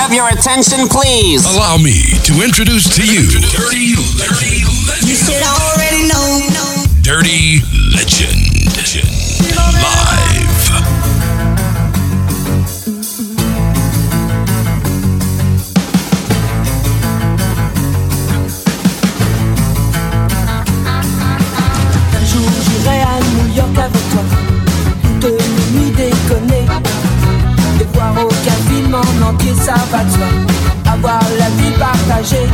have your attention, please? Allow me to introduce to you Dirty, Dirty Legend. You should already know. Dirty entier ça va de soi. Avoir la vie partagée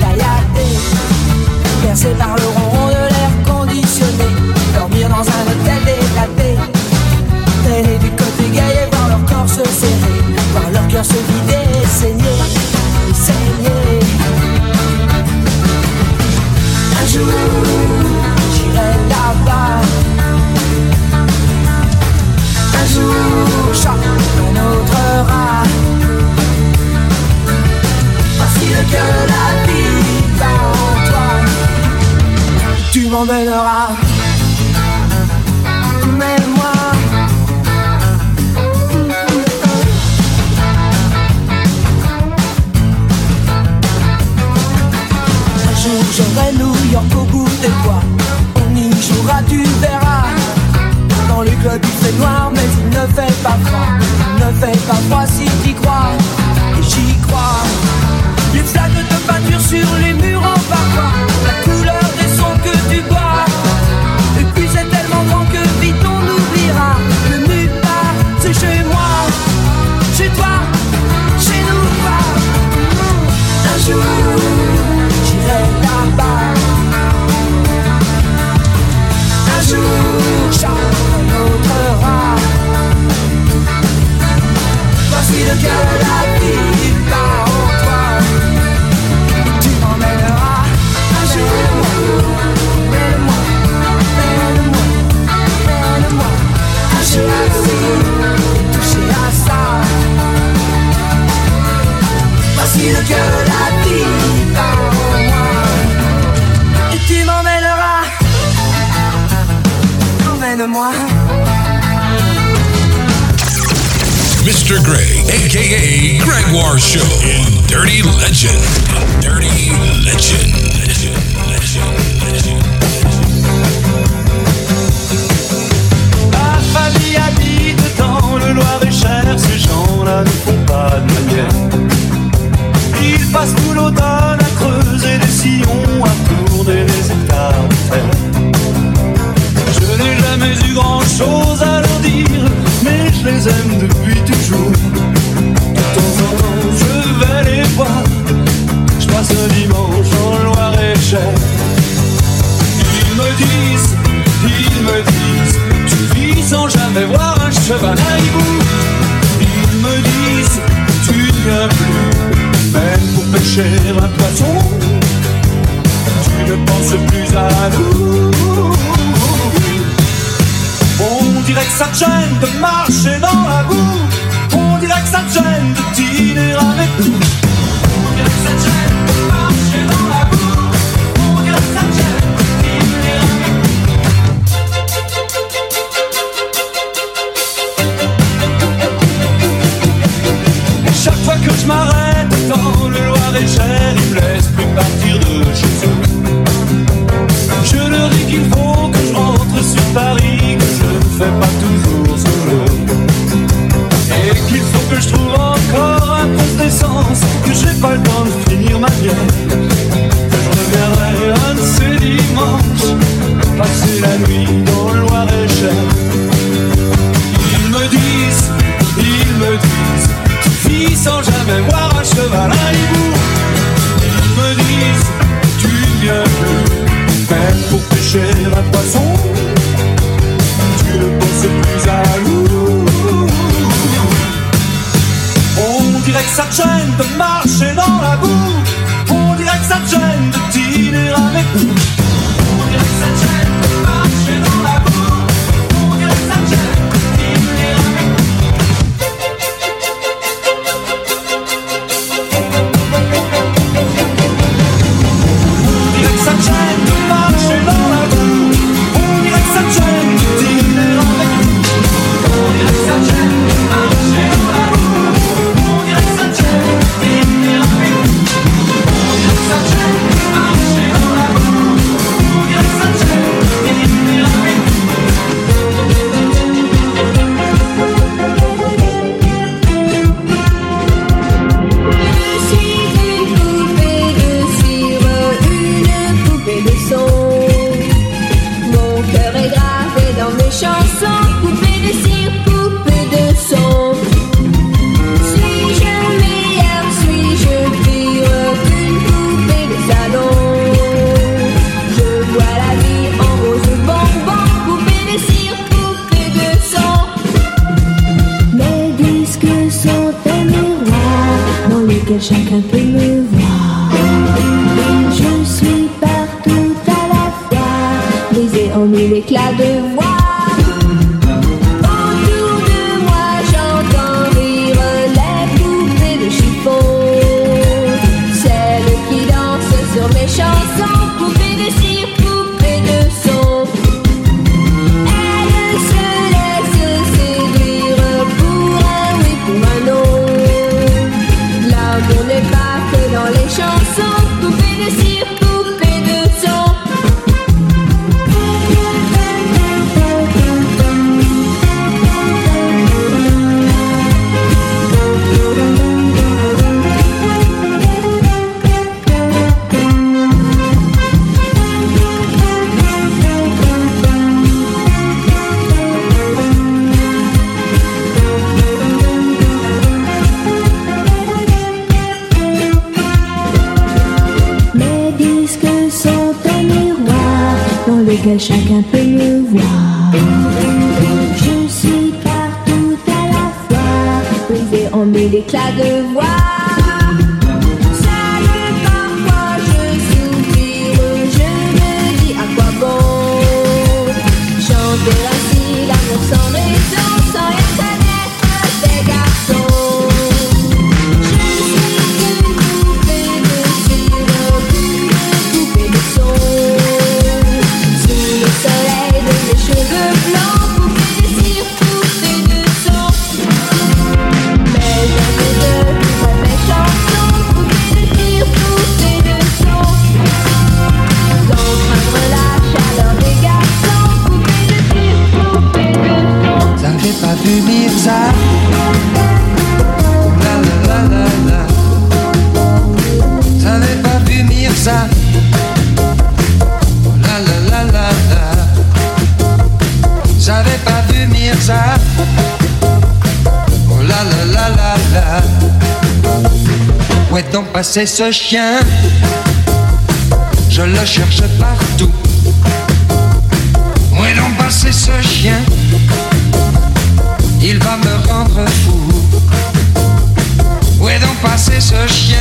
Gaillader Percé par le ronron m'emmèneras. Mène-moi. Un jour j'aurai New York au bout des doigts. On y jouera, tu verras. Dans le club il fait noir mais il ne fait pas froid. Ne fait pas froid si t'y crois. Et j'y crois. Les flaques de peinture sur les murs Voici le cœur la vie par en toi. Tu m'emmèneras un jour. Mène-moi, mène-moi, mène-moi. Un jour, toucher à le cœur la vie par en moi. Et tu m'emmèneras. Emmène-moi. Mr. Aka Gregoire Show Dirty Legend. Dirty Legend. Legend. Legend. Legend. Ma famille habite dans le Loir-et-Cher, ces gens-là ne font pas de manière. Ils passent tout l'automne à creuser des sillons, à tourner les hectares de. Je n'ai jamais eu grand-chose à leur les aime depuis toujours. De temps en temps, je vais les voir, je passe un dimanche en Loir-et-Cher. Ils me disent, ils me disent, tu vis sans jamais voir un cheval à hibou. Ils me disent, tu ne viens plus, même pour pêcher un poisson. Tu ne penses plus à nous. Dirait que ça te gêne de marcher dans la boue. On dirait que ça te gêne de dîner avec nous. Que j'ai pas le temps de finir ma bière. Que je reviendrai un de ces dimanches, passer la nuit dans le Loir-et-Cher. Ils me disent, ils me disent, vis sans jamais voir un cheval est donc bah, passé ce chien Je le cherche partout. Où est donc bah, passé ce chien Il va me rendre fou. Où est donc bah, passé ce chien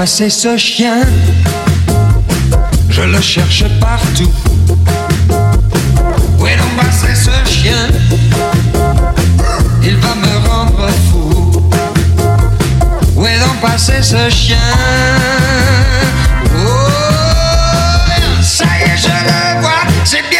passer ce chien. Je le cherche partout. Où est donc passé ce chien? Il va me rendre fou. Où est donc passé ce chien? Oh, ça y est, je le vois, c'est bien.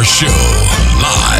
Gregoire Show, live.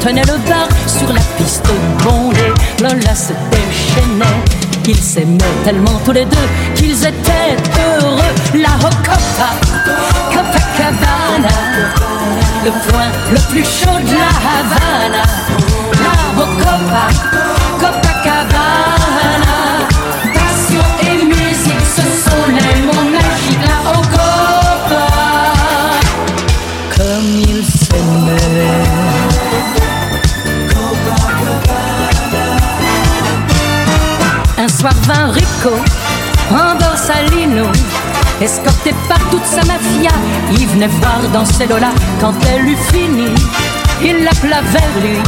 tenait le bar sur la piste bondée. Lola se déchaînait. Ils s'aimaient tellement tous les deux qu'ils étaient heureux. La Copa, Copacabana, le point le plus chaud de la Havana. La Copa. escorté par toute sa mafia. Il venait voir danser Lola quand elle eut fini. Il l'appela vers lui.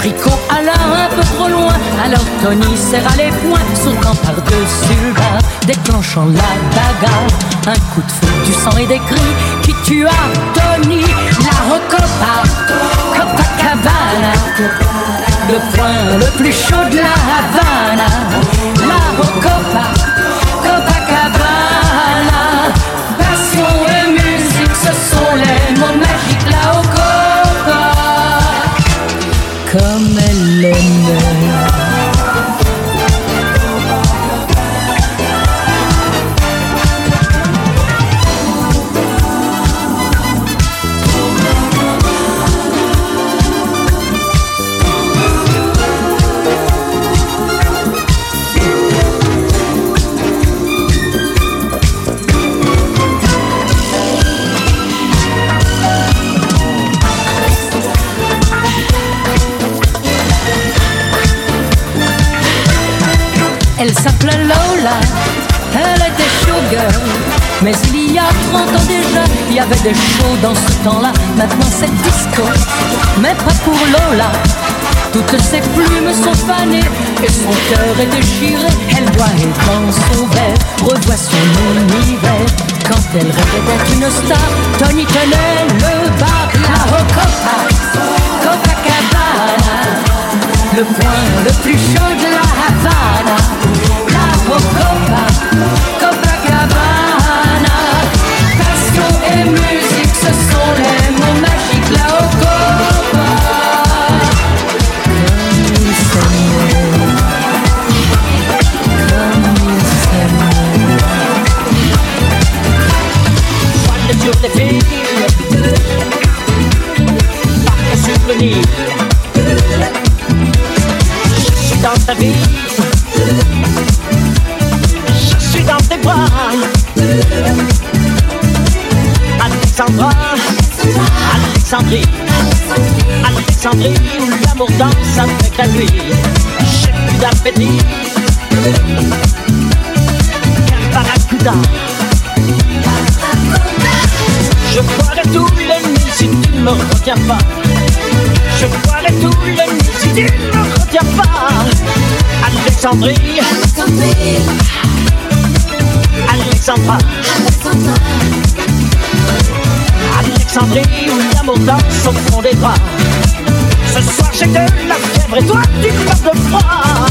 Rico alla un peu trop loin, alors Tony serra les poings, sautant par-dessus le bar, déclenchant la bagarre. Un coup de feu, du sang et des cris qui tua Tony, la Rocopa, Copacabana, le point le plus chaud de la Havana, la Rocopa. Y avait des shows dans ce temps-là. Maintenant c'est disco, mais pas pour Lola. Toutes ses plumes sont fanées et son cœur est déchiré. Elle boit et dans son verre revoit son univers. Quand elle d'être une star, Tony tenait le bar, la Rocopa, Copacabana. Le point le plus chaud de la Havana La Rocopa, ce sont les mots magiques La Rocopa Comme il s'aimait Comme il s'aimait Voile sur les filles Parc sur le Nil Je suis dans ta vie Alexandrie. Alexandrie où l'amour danse avec la nuit. J'ai plus d'appétit. Qu'un barracuda. Je boirai tous les nuits si tu ne me retiens pas. Je boirai tous les nuits si tu ne me retiens pas. Alexandrie. Alexandra Alexandrie où l'amour danse au fond des bras Ce soir j'ai de la fièvre et toi tu meurs de froid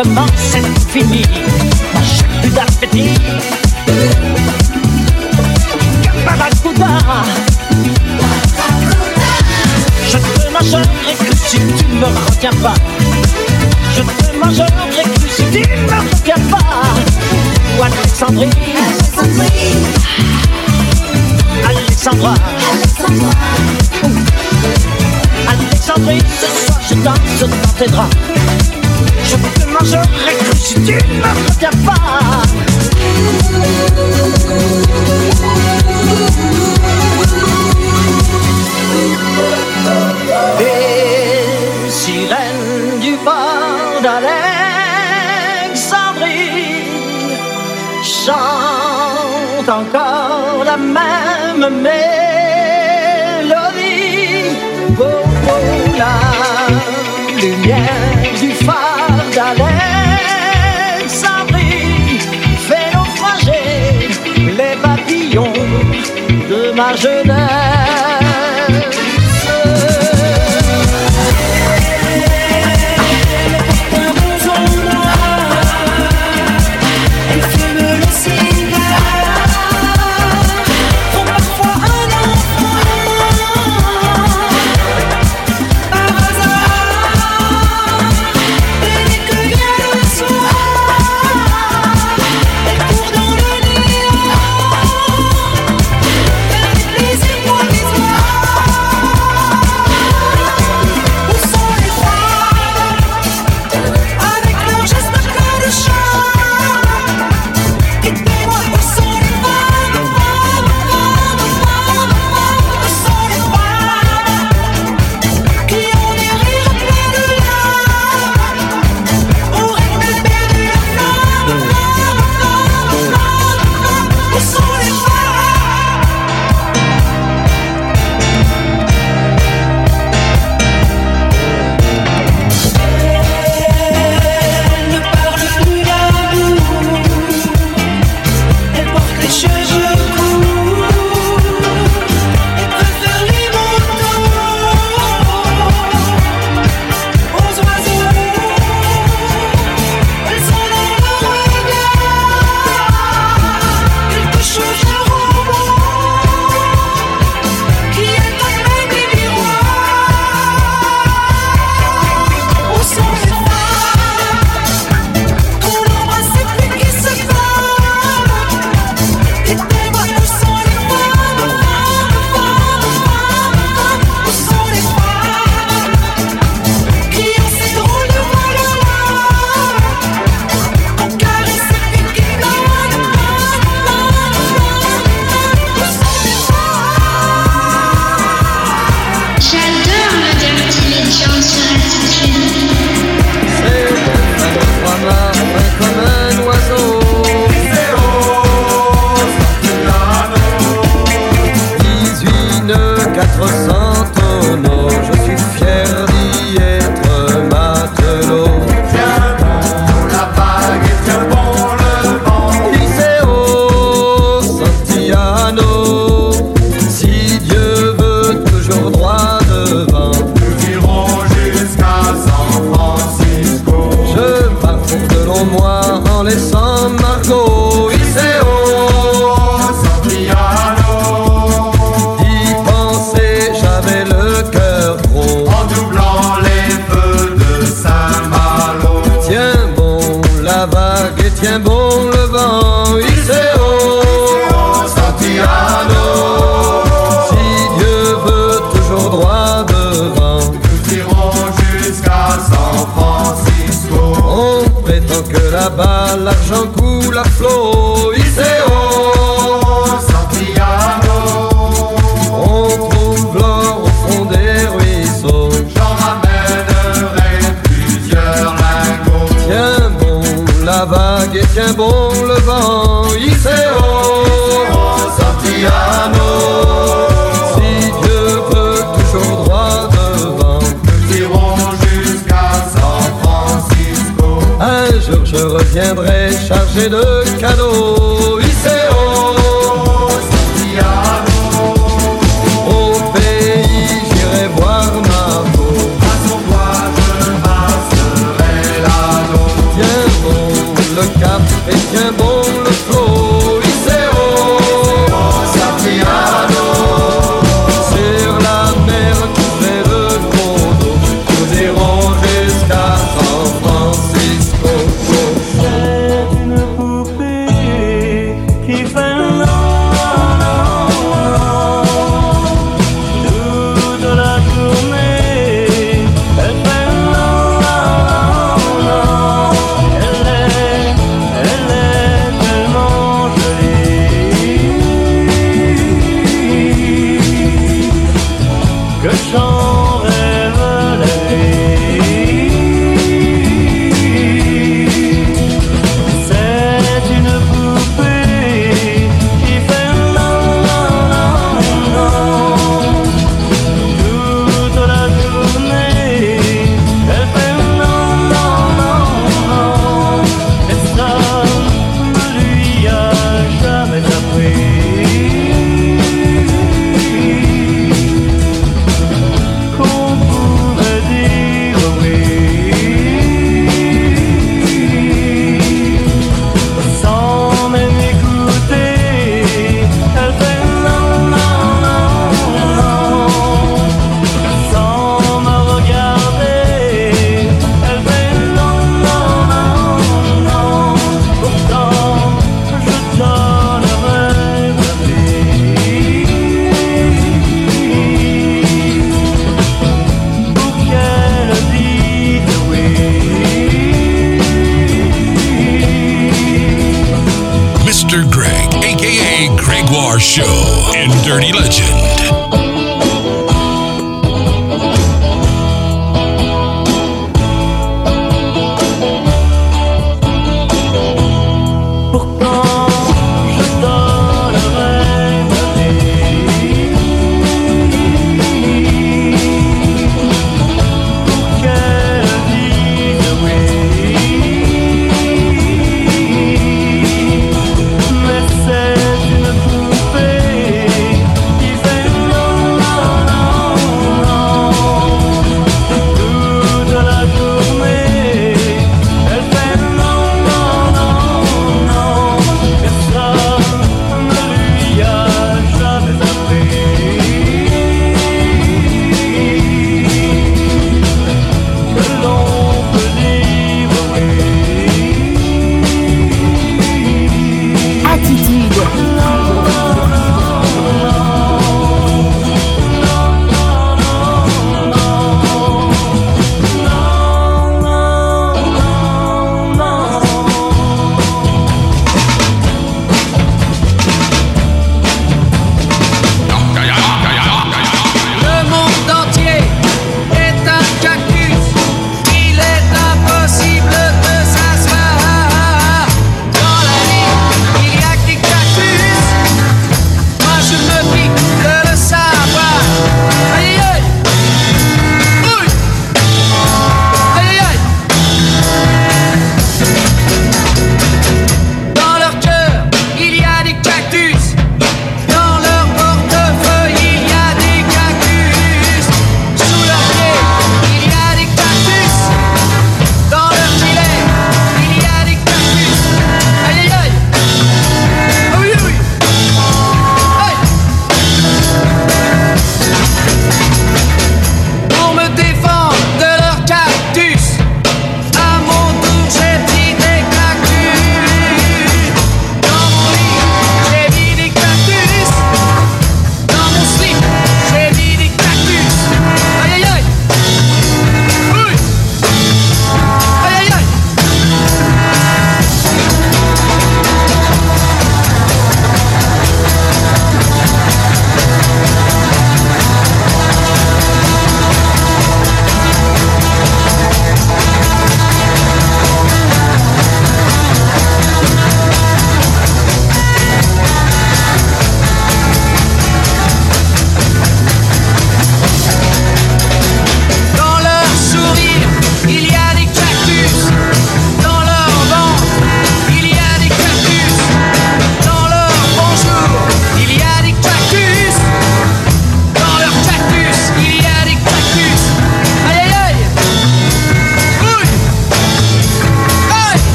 et tout finit. J'ai plus d'appétit. Barracuda. Je te mangerai que si tu ne me retiens pas. Je te mangerai que si tu ne me retiens pas. Ou Alexandrie, Alexandra, Alexandrie, ce soir je danse dans tes draps. la lumière du phare d'Alès, ça fait naufrager les papillons de ma jeunesse.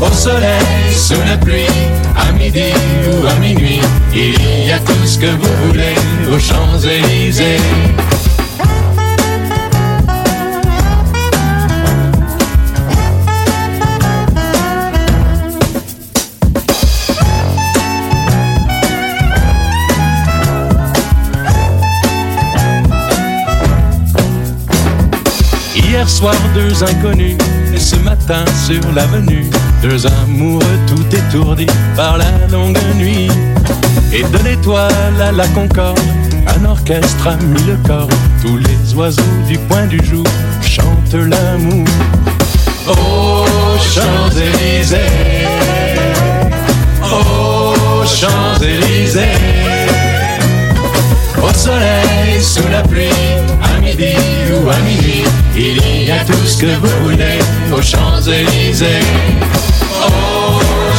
au soleil, sous la pluie, à midi ou à minuit, il y a tout ce que vous voulez aux Champs-Élysées. Hier soir, deux inconnus, et ce matin sur l'avenue deux amoureux tout étourdis par la longue nuit. Et de l'étoile à la concorde, un orchestre a mis le corps. Tous les oiseaux du point du jour chantent l'amour. Aux Champs-Élysées, aux Champs-Élysées, au soleil, sous la pluie, à midi ou à minuit, il y a tout ce que vous voulez aux Champs-Élysées.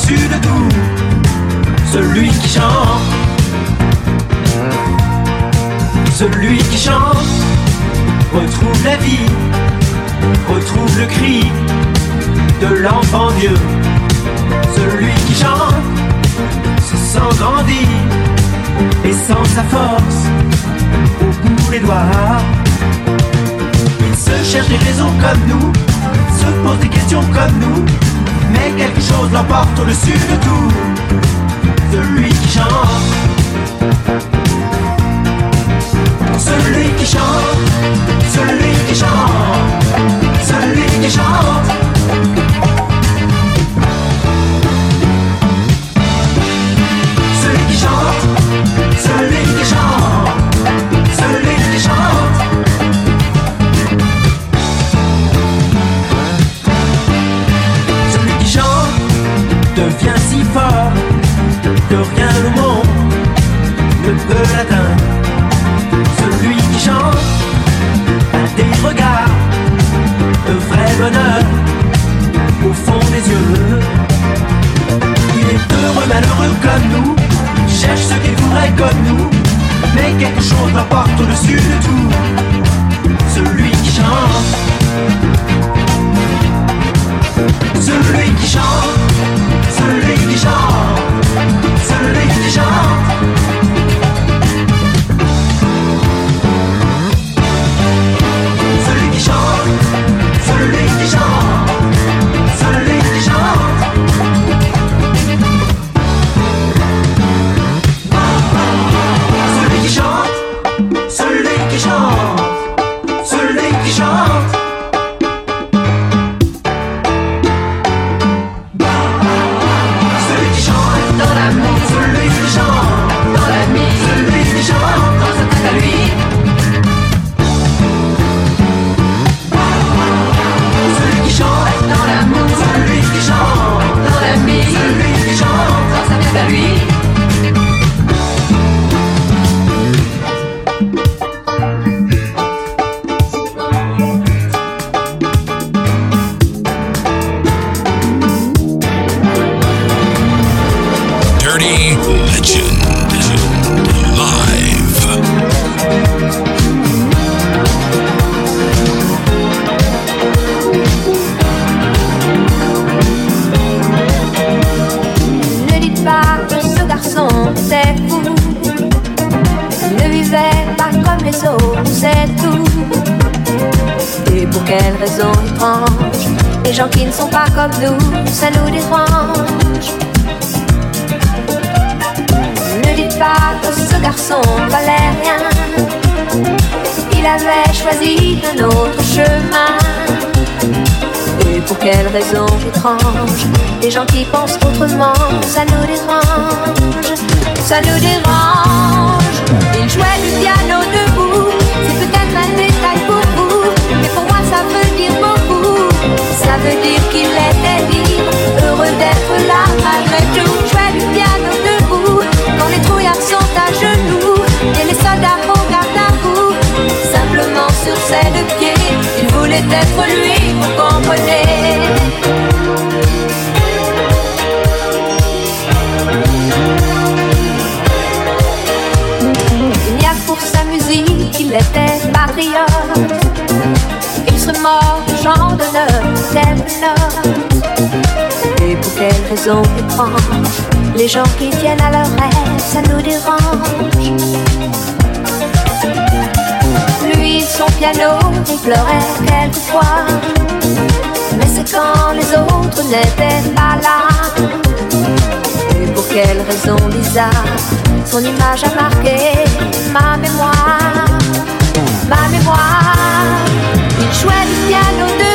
Au-dessus de tout. Celui qui chante celui qui chante retrouve la vie, retrouve le cri de l'enfant Dieu. Celui qui chante se sent grandir et sent sa force au bout des doigts. Il se cherche des raisons comme nous, se pose des questions comme nous, mais quelque chose l'emporte au-dessus de tout. Celui qui chante. Celui qui chante, celui qui chante, celui qui chante. Peut l'atteindre. Celui qui chante a des regards de vrai bonheur au fond des yeux. Il est heureux, malheureux comme nous, cherche ce qu'il voudrait comme nous, mais quelque chose l'emporte au-dessus de tout. Celui qui chante. Veut dire qu'il était libre, heureux d'être là malgré tout. Jouait du piano debout, quand les trouillards sont à genoux, et les soldats regardent à vous, simplement sur ses deux pieds. Il voulait être lui, Les gens qui tiennent à leur rêve, ça nous dérange. Lui, son piano, il pleurait quelquefois. Mais c'est quand les autres n'étaient pas là. Et pour quelle raison bizarre Son image a marqué ma mémoire? Ma mémoire Il jouait du piano debout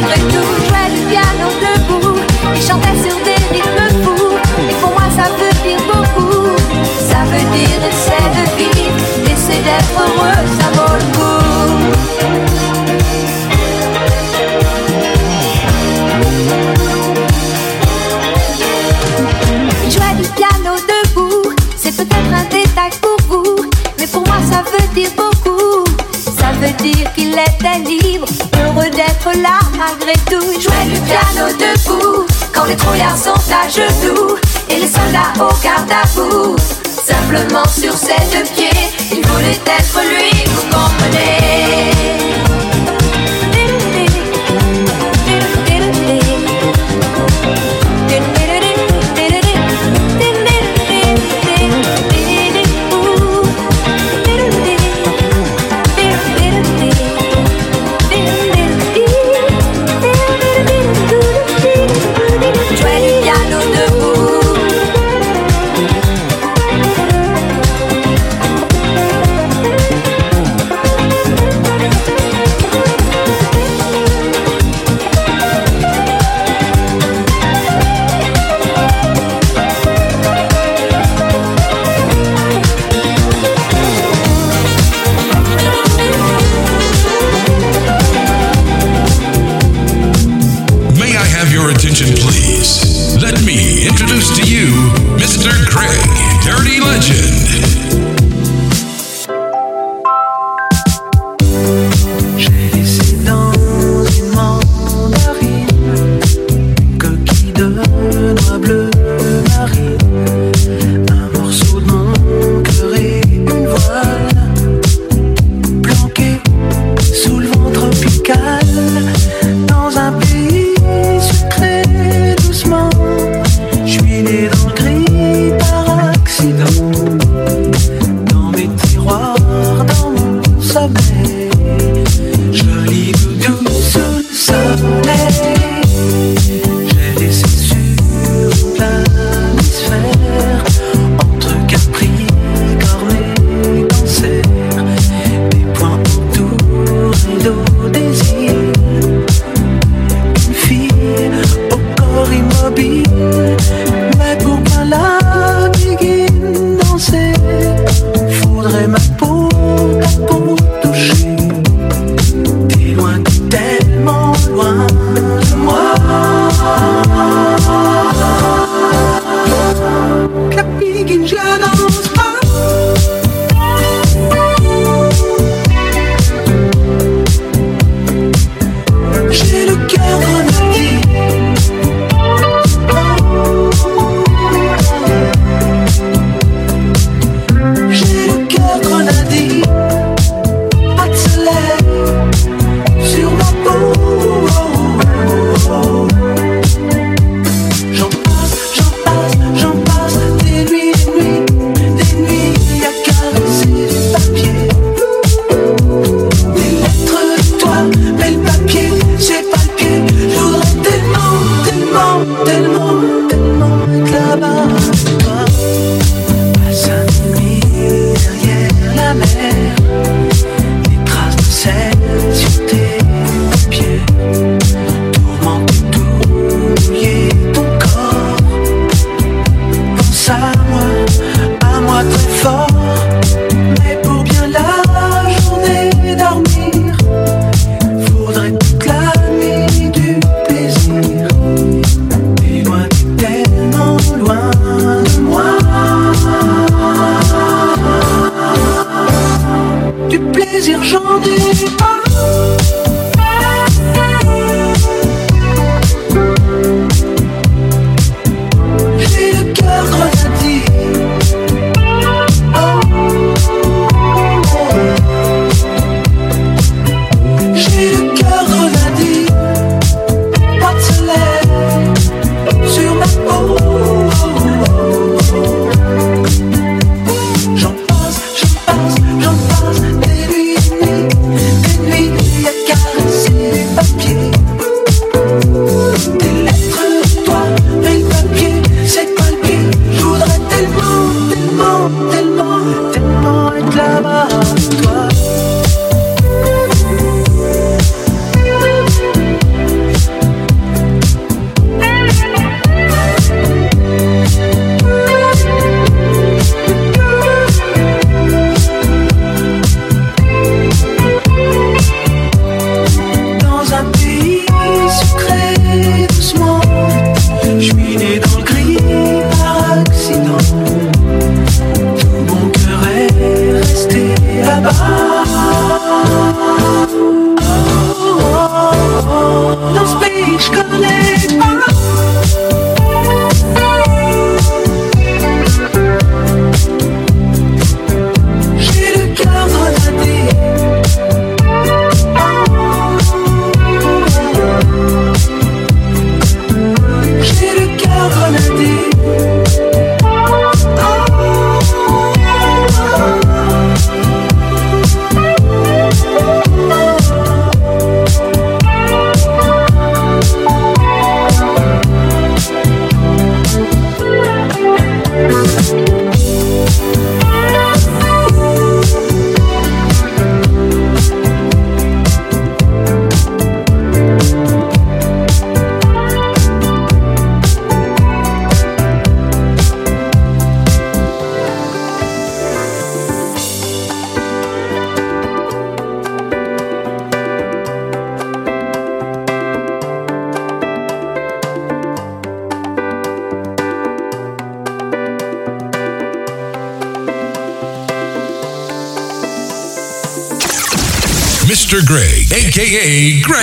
malgré jouait du piano debout Il chantait sur des rythmes fous. Et pour moi ça veut dire beaucoup. Ça veut dire essaie de vivre Essaie d'être heureux, ça vaut le coup. Il jouait du piano debout, c'est peut-être un détail pour vous, mais pour moi ça veut dire beaucoup. Ça veut dire qu'il était libre, d'être là malgré tout. Jouait du piano debout, quand les trouillards sont à genoux, et les soldats au garde à vous. Simplement sur ses deux pieds, il voulait être lui, vous comprenez.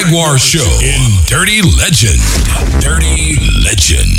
Aka Gregoire Show in Dirty Legend. Dirty Legend. Legend. Legend. Legend. Legend.